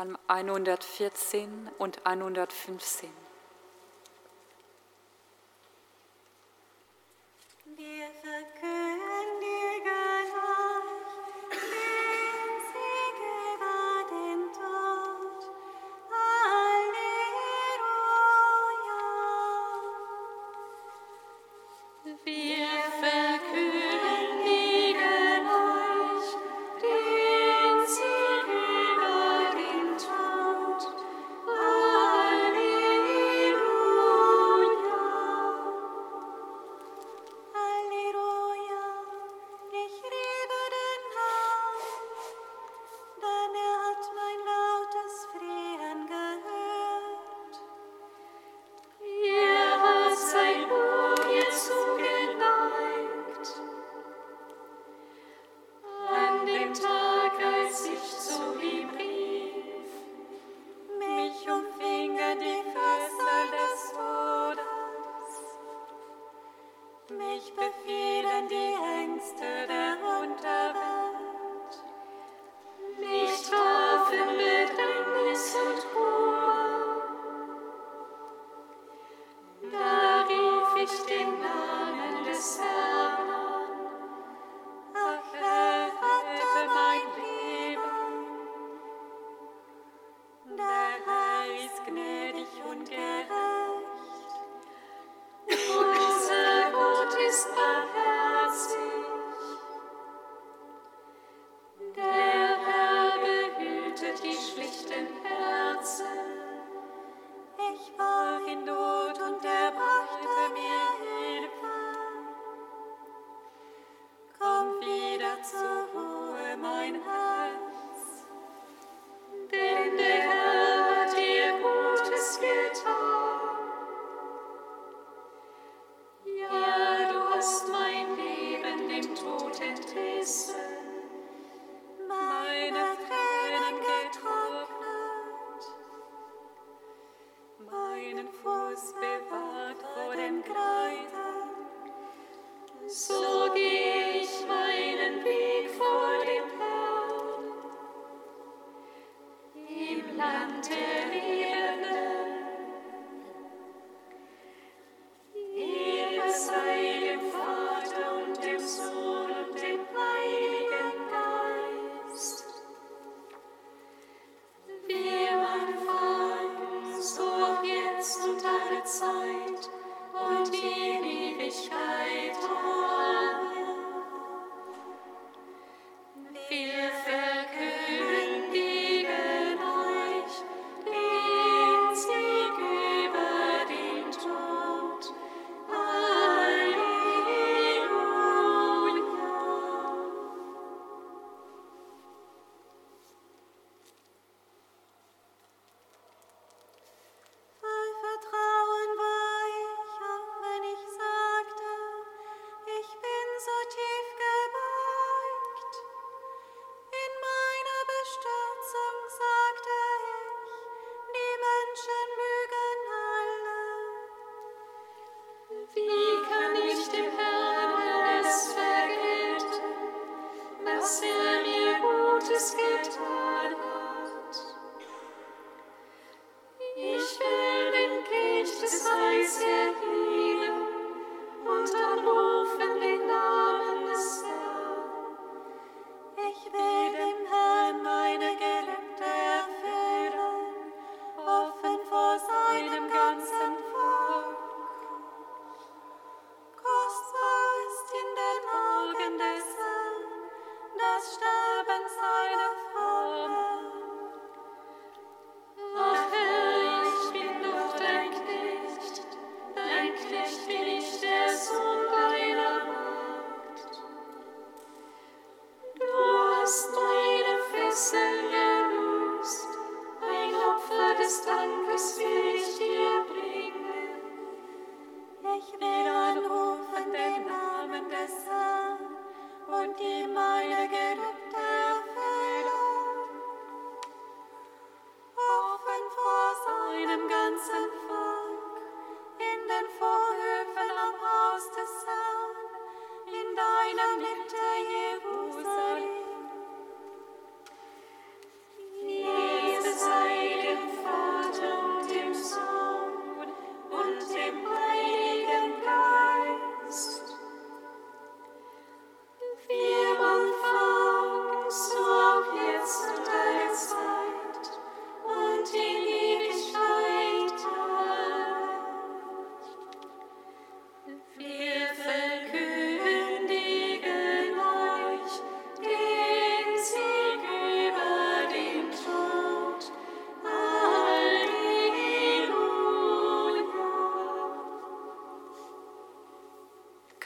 Psalm 114 und 115. Namen des Herrn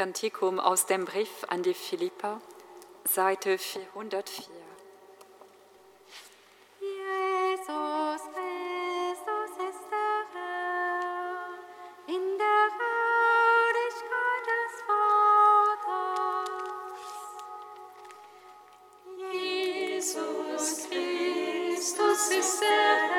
Kantikum aus dem Brief an die Philippa, Seite 404. Jesus Christus ist der Herr.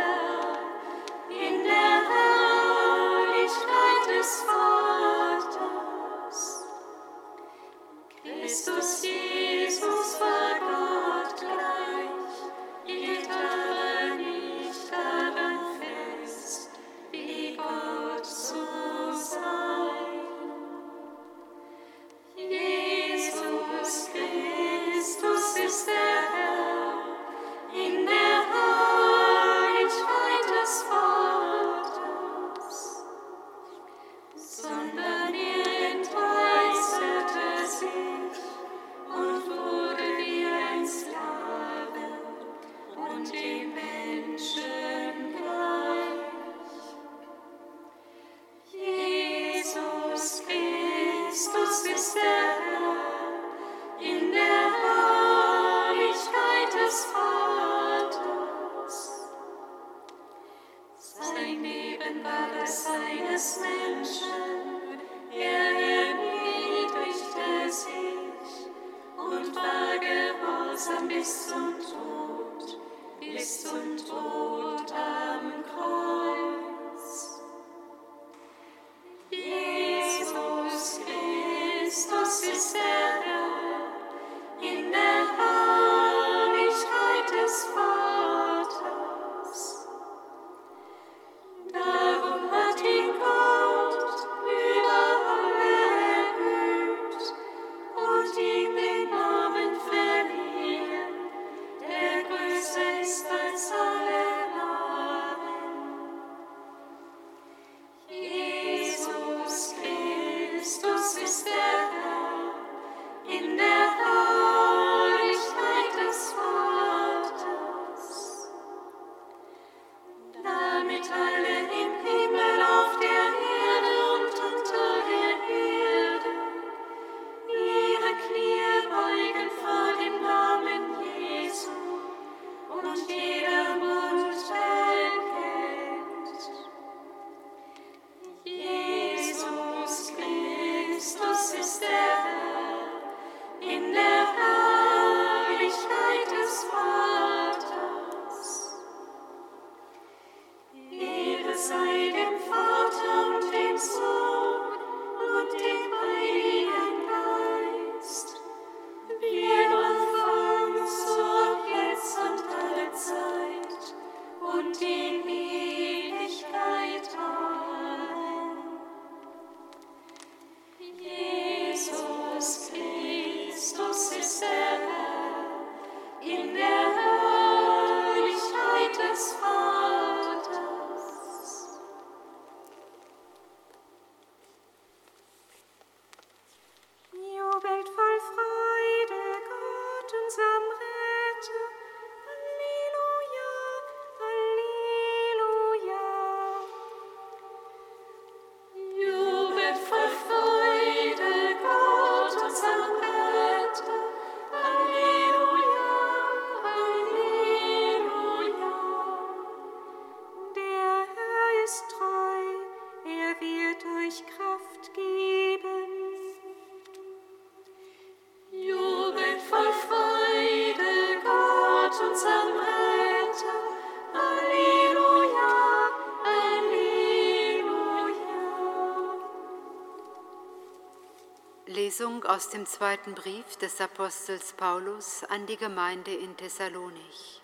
Aus dem zweiten Brief des Apostels Paulus an die Gemeinde in Thessalonich.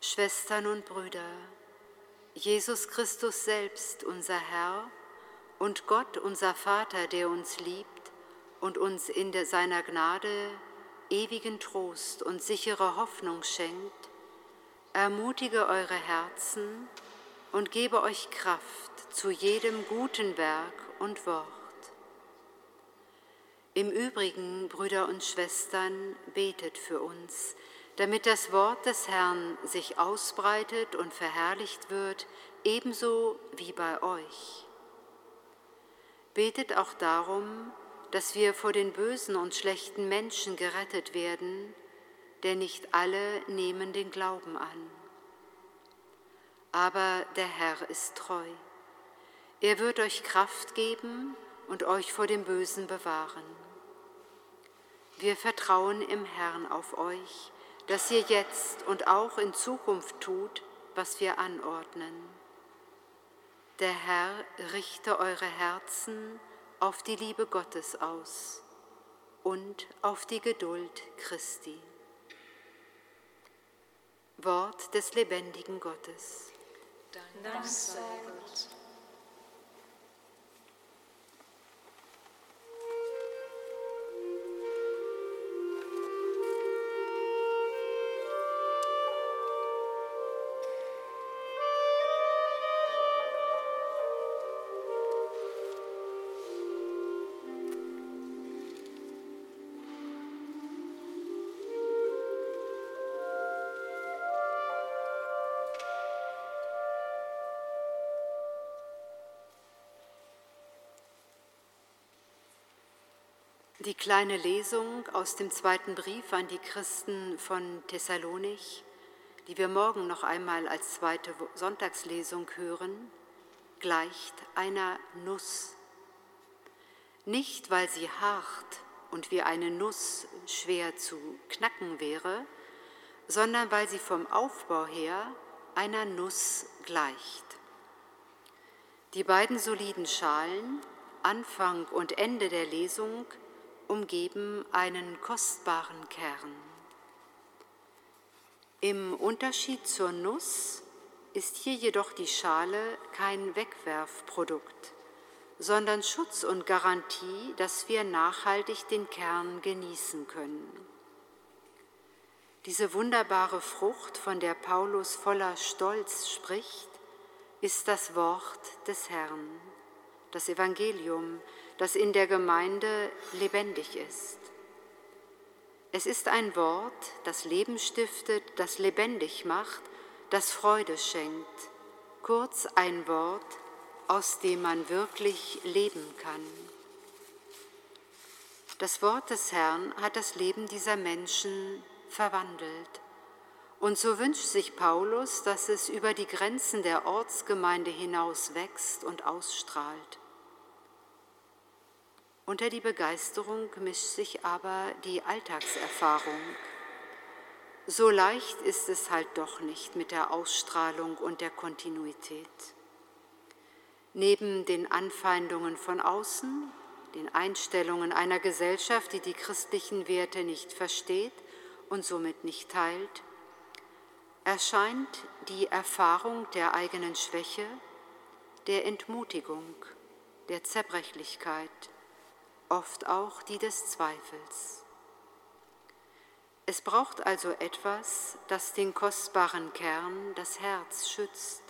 Schwestern und Brüder, Jesus Christus selbst, unser Herr, und Gott, unser Vater, der uns liebt und uns in seiner Gnade ewigen Trost und sichere Hoffnung schenkt, ermutige eure Herzen und gebe euch Kraft zu jedem guten Werk und Wort. Im Übrigen, Brüder und Schwestern, betet für uns, damit das Wort des Herrn sich ausbreitet und verherrlicht wird, ebenso wie bei euch. Betet auch darum, dass wir vor den bösen und schlechten Menschen gerettet werden, denn nicht alle nehmen den Glauben an. Aber der Herr ist treu. Er wird euch Kraft geben und euch vor dem Bösen bewahren. Wir vertrauen im Herrn auf euch, dass ihr jetzt und auch in Zukunft tut, was wir anordnen. Der Herr richte eure Herzen auf die Liebe Gottes aus und auf die Geduld Christi. Wort des lebendigen Gottes. Dank sei Gott. Die kleine Lesung aus dem zweiten Brief an die Christen von Thessalonich, die wir morgen noch einmal als zweite Sonntagslesung hören, gleicht einer Nuss. Nicht, weil sie hart und wie eine Nuss schwer zu knacken wäre, sondern weil sie vom Aufbau her einer Nuss gleicht. Die beiden soliden Schalen, Anfang und Ende der Lesung, umgeben einen kostbaren Kern. Im Unterschied zur Nuss ist hier jedoch die Schale kein Wegwerfprodukt, sondern Schutz und Garantie, dass wir nachhaltig den Kern genießen können. Diese wunderbare Frucht, von der Paulus voller Stolz spricht, ist das Wort des Herrn, das Evangelium, das in der Gemeinde lebendig ist. Es ist ein Wort, das Leben stiftet, das lebendig macht, das Freude schenkt, kurz ein Wort, aus dem man wirklich leben kann. Das Wort des Herrn hat das Leben dieser Menschen verwandelt. Und so wünscht sich Paulus, dass es über die Grenzen der Ortsgemeinde hinaus wächst und ausstrahlt. Unter die Begeisterung mischt sich aber die Alltagserfahrung. So leicht ist es halt doch nicht mit der Ausstrahlung und der Kontinuität. Neben den Anfeindungen von außen, den Einstellungen einer Gesellschaft, die die christlichen Werte nicht versteht und somit nicht teilt, erscheint die Erfahrung der eigenen Schwäche, der Entmutigung, der Zerbrechlichkeit, oft auch die des Zweifels. Es braucht also etwas, das den kostbaren Kern, das Herz schützt.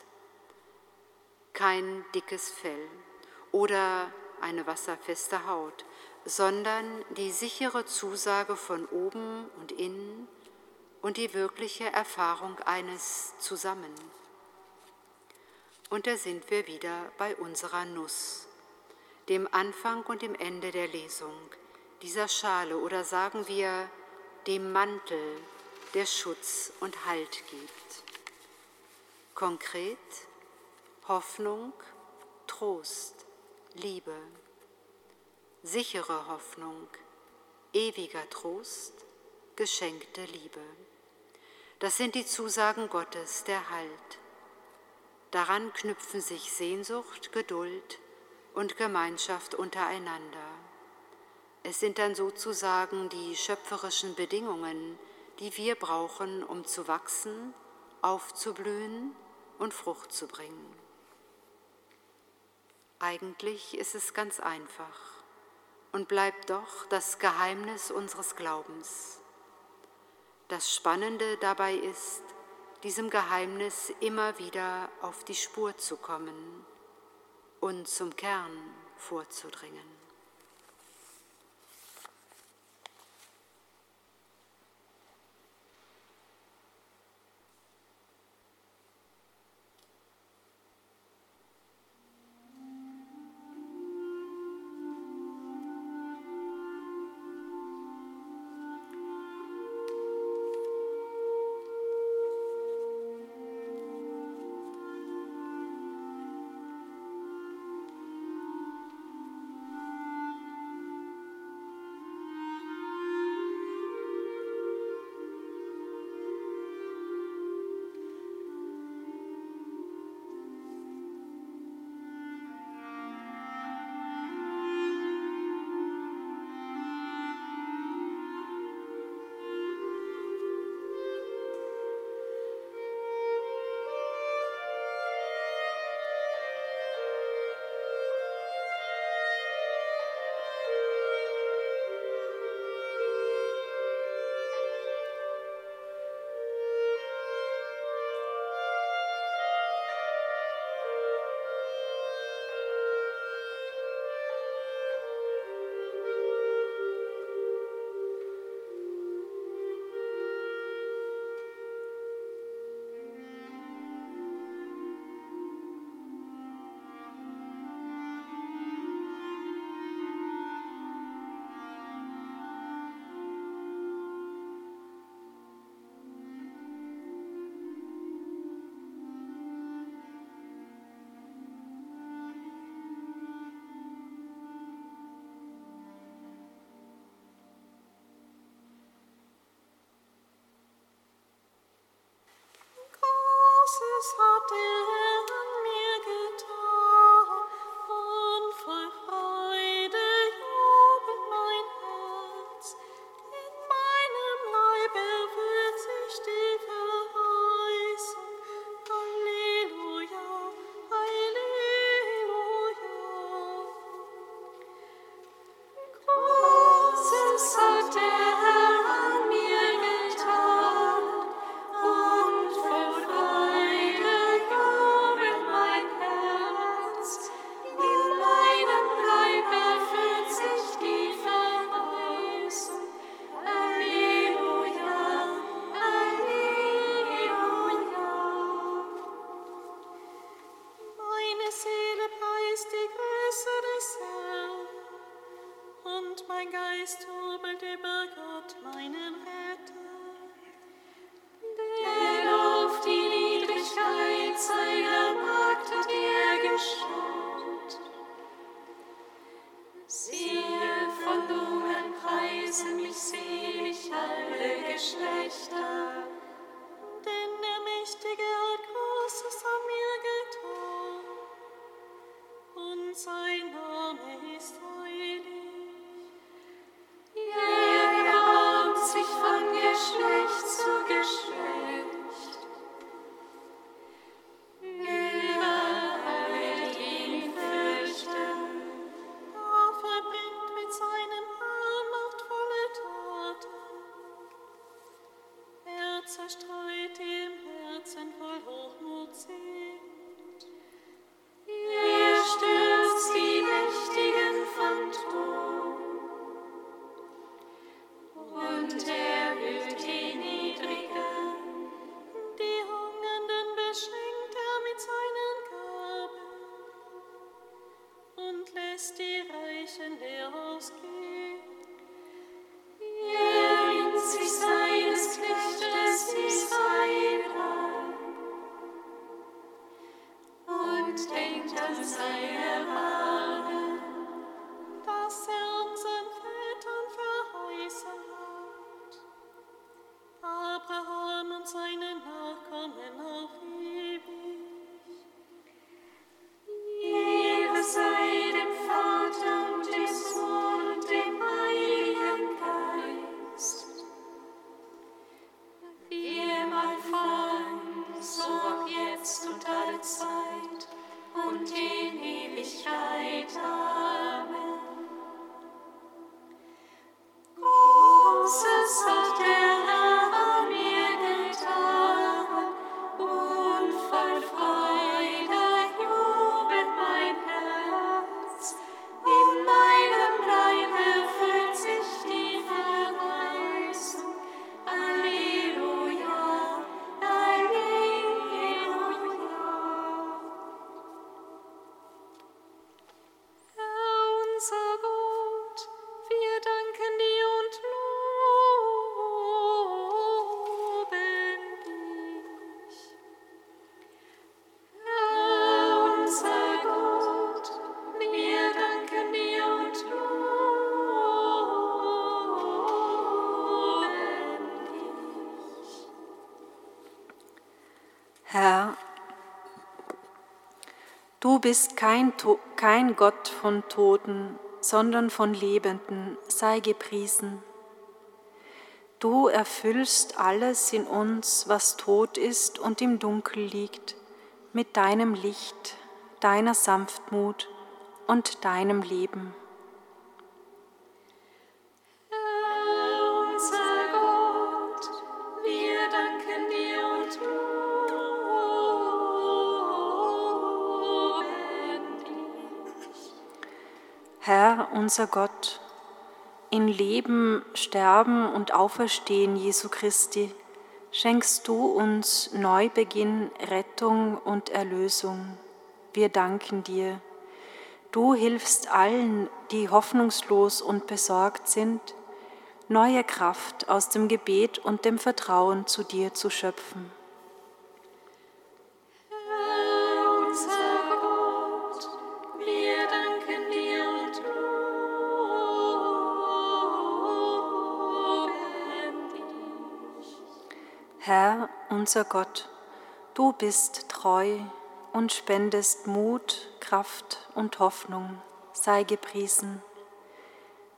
Kein dickes Fell oder eine wasserfeste Haut, sondern die sichere Zusage von oben und innen und die wirkliche Erfahrung eines Zusammen. Und da sind wir wieder bei unserer Nuss dem Anfang und dem Ende der Lesung, dieser Schale oder sagen wir dem Mantel, der Schutz und Halt gibt. Konkret Hoffnung, Trost, Liebe, sichere Hoffnung, ewiger Trost, geschenkte Liebe. Das sind die Zusagen Gottes, der Halt. Daran knüpfen sich Sehnsucht, Geduld, und Gemeinschaft untereinander. Es sind dann sozusagen die schöpferischen Bedingungen, die wir brauchen, um zu wachsen, aufzublühen und Frucht zu bringen. Eigentlich ist es ganz einfach und bleibt doch das Geheimnis unseres Glaubens. Das Spannende dabei ist, diesem Geheimnis immer wieder auf die Spur zu kommen und zum Kern vorzudringen. Du bist kein, kein Gott von Toten, sondern von Lebenden, sei gepriesen. Du erfüllst alles in uns, was tot ist und im Dunkel liegt, mit deinem Licht, deiner Sanftmut und deinem Leben. Unser Gott, in Leben, Sterben und Auferstehen Jesu Christi schenkst du uns Neubeginn, Rettung und Erlösung. Wir danken dir. Du hilfst allen, die hoffnungslos und besorgt sind, neue Kraft aus dem Gebet und dem Vertrauen zu dir zu schöpfen. Unser Gott, du bist treu und spendest Mut, Kraft und Hoffnung, sei gepriesen.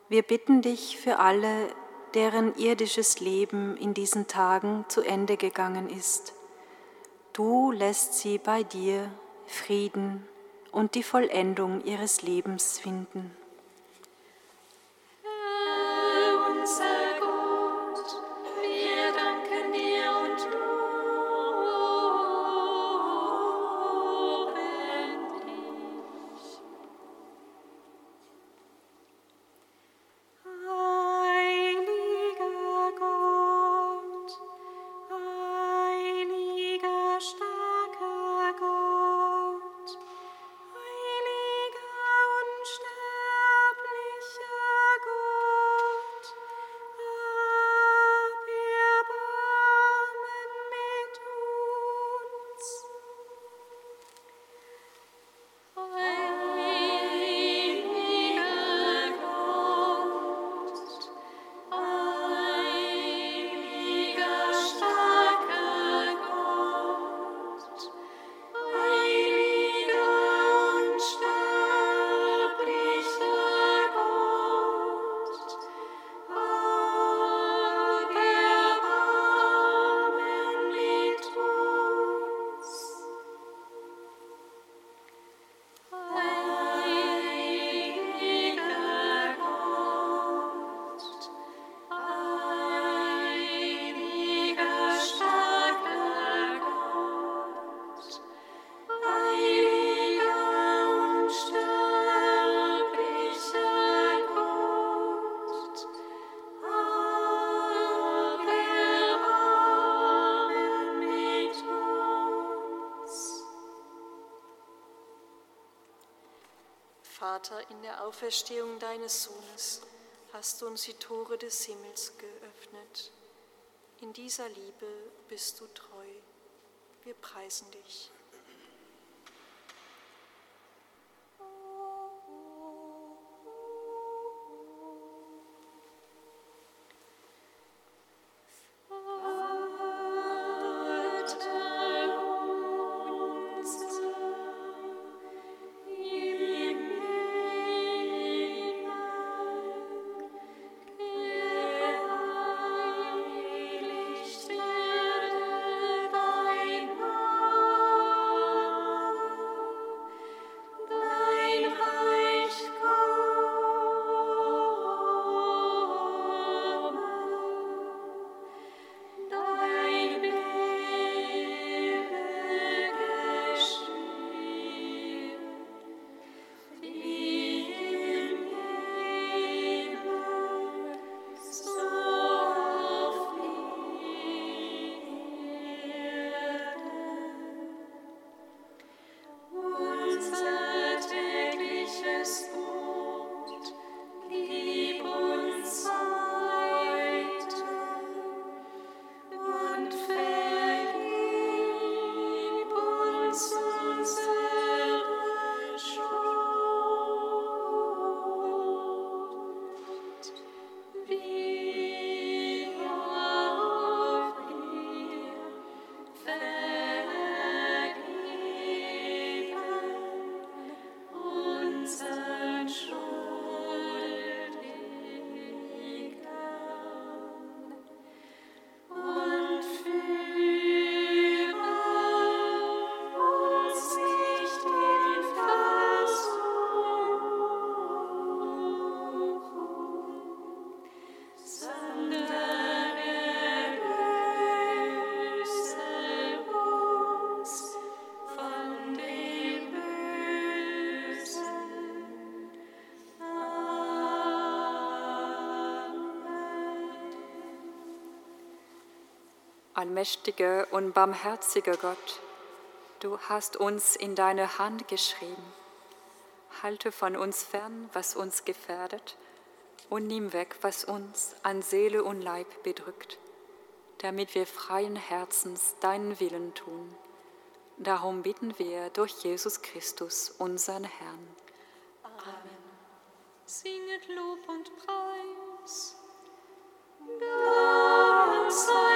Wir bitten dich für alle, deren irdisches Leben in diesen Tagen zu Ende gegangen ist. Du lässt sie bei dir Frieden und die Vollendung ihres Lebens finden. Vater, in der Auferstehung deines Sohnes hast du uns die Tore des Himmels geöffnet. In dieser Liebe bist du treu. Wir preisen dich. Allmächtiger und barmherziger Gott, du hast uns in deine Hand geschrieben. Halte von uns fern, was uns gefährdet, und nimm weg, was uns an Seele und Leib bedrückt, damit wir freien Herzens deinen Willen tun. Darum bitten wir durch Jesus Christus, unseren Herrn. Amen. Singet Lob und Preis. Dank sei Gott.